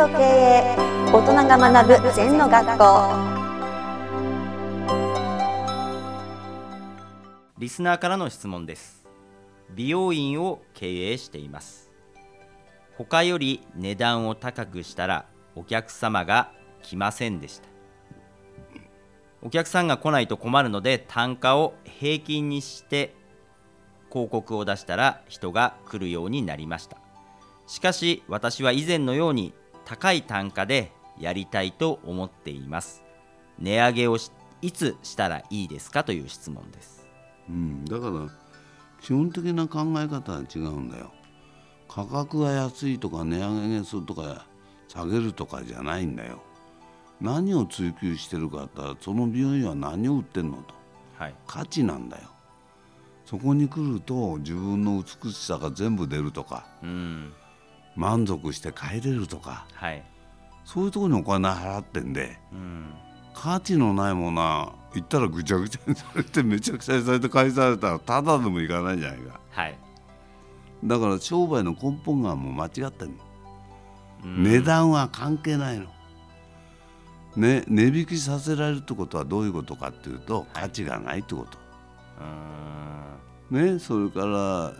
と経営大人が学ぶ禅の学校。リスナーからの質問です。美容院を経営しています。他より値段を高くしたらお客様が来ませんでした。お客さんが来ないと困るので単価を平均にして広告を出したら人が来るようになりました。しかし私は以前のように高い単価でやりたいと思っています。値上げをいつしたらいいですかという質問です。うんだから基本的な考え方は違うんだよ。価格が安いとか値上げするとか下げるとかじゃないんだよ。何を追求してるかってその美容院は何を売ってんのと、はい、価値なんだよ。そこに来ると自分の美しさが全部出るとか、うん、満足して帰れるとか、はい、そういうところにお金払ってんで、うん、価値のないものは行ったらぐちゃぐちゃにされてめちゃくちゃにされて返されたらただでもいかないじゃないか、はい、だから商売の根本がもう間違ってるの、うん、値段は関係ないの。ね、値引きさせられるってことはどういうことかっていうと、価値がないってこと。ね、それから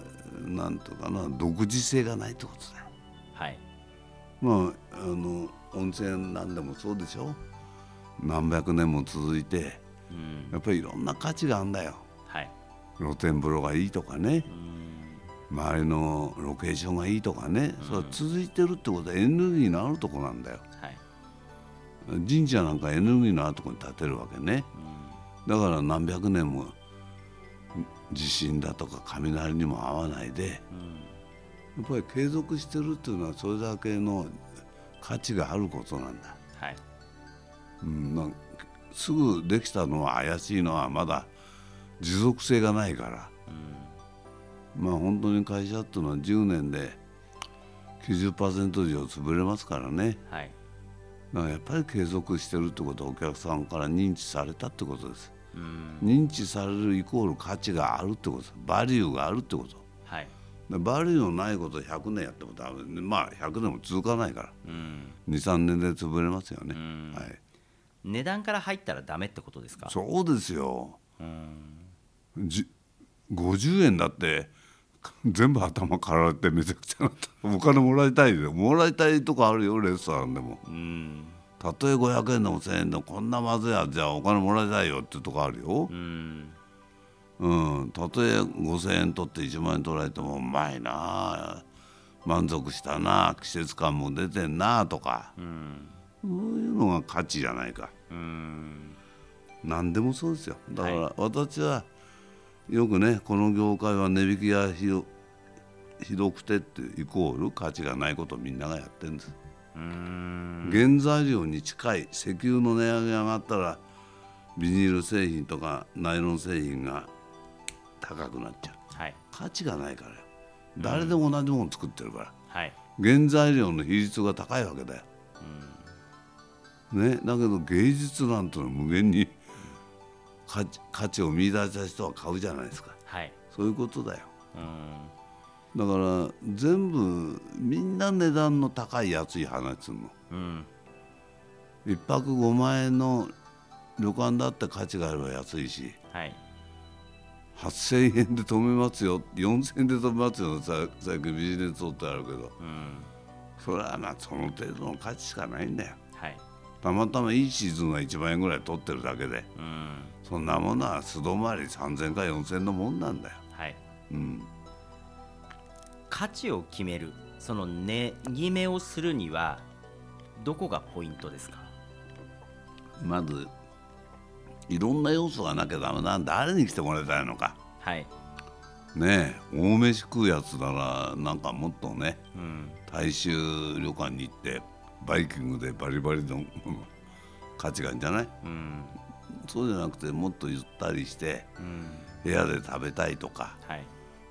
なんとかな独自性がないってことだよ。はい、まああの温泉なんでもそうでしょ？何百年も続いて、うん、やっぱりいろんな価値があるんだよ。はい、露天風呂がいいとかね、周りのロケーションがいいとかね、それは続いてるってことはエネルギーのあるとこなんだよ。神社なんかエネルギーのあるとこに建てるわけね、だから何百年も地震だとか雷にも合わないで、やっぱり継続してるっていうのはそれだけの価値があることなんだ、はい。うん、すぐできたのは怪しいのはまだ持続性がないから、うん、まあ本当に会社っていうのは10年で90%以上潰れますからね、はい。だからやっぱり継続してるってことはお客さんから認知されたってことです、認知されるイコール価値があるってことバリューがあるってこと、はい、バリューのないこと100年やってもダメ。まあ100年も続かないから、うん、23年で潰れますよね、はい、値段から入ったらダメってことですか？そうですよ、うん、じ50円だって 全部頭かられてめちゃくちゃなった。お金もらいたいでもらいたいとこあるよレストランでも、うん、たとえ500円でも1000円でもこんなまずいやじゃあお金もらいたいよっていうとこあるよ、うん、うん、たとえ5000円取って1万円取られてもうまいな。満足したな。季節感も出てんなとか、うん、そういうのが価値じゃないか、うん、何でもそうですよ。だから私は、はいよくねこの業界は値引きがひどひどくてってイコール価値がないことをみんながやってるんです。原材料に近い石油の値上げが上がったらビニール製品とかナイロン製品が高くなっちゃう、はい、価値がないからよ。誰でも同じもの作ってるから、はい、原材料の比率が高いわけだよ、ね、だけど芸術なんてのは無限に価値価値を見出した人は買うじゃないですか、はい、そういうことだよ、うん、だから全部みんな値段の高い安い話するの、うん、1泊5万円の旅館だって価値があれば安いし、はい、8000円で止めますよ。4000円で止めますよ。最近ビジネスってあるけど、うん、それはまあその程度の価値しかないんだよ、はい、たまたまいいシーズンが1万円ぐらい取ってるだけで、うん。そんなものは素泊まり3000か4000のもんなんだよ。はい、うん、価値を決める。その値決めをするにはどこがポイントですか？まずいろんな要素がなきゃダメなん誰に来てもらいたいのか。はい。ねえ大飯食うやつならなんかもっとね、うん、大衆旅館に行ってバイキングでバリバリの価値があるんじゃない、うん、そうじゃなくてもっとゆったりして、部屋で食べたいとか、はい、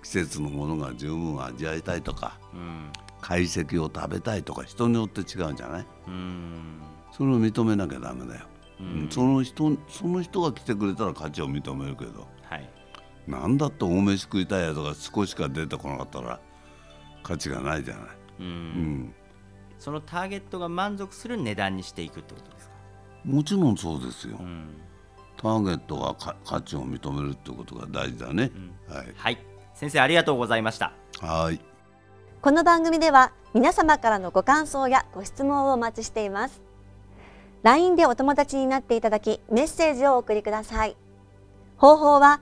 季節のものが十分味わいたいとか、うん、懐石を食べたいとか人によって違うんじゃない、うん、それを認めなきゃだめだよ、うん、その人その人が来てくれたら価値を認めるけど、はい、なんだって大飯食いたいやつが少しか出てこなかったら価値がないじゃない。うん。そのターゲットが満足する値段にしていくってことですか、もちろんそうですよ、うん。ターゲットがか価値を認めるってことが大事だね、はい。はい。先生ありがとうございました。はい。この番組では皆様からのご感想やご質問をお待ちしています。LINE でお友達になっていただきメッセージをお送りください。方法は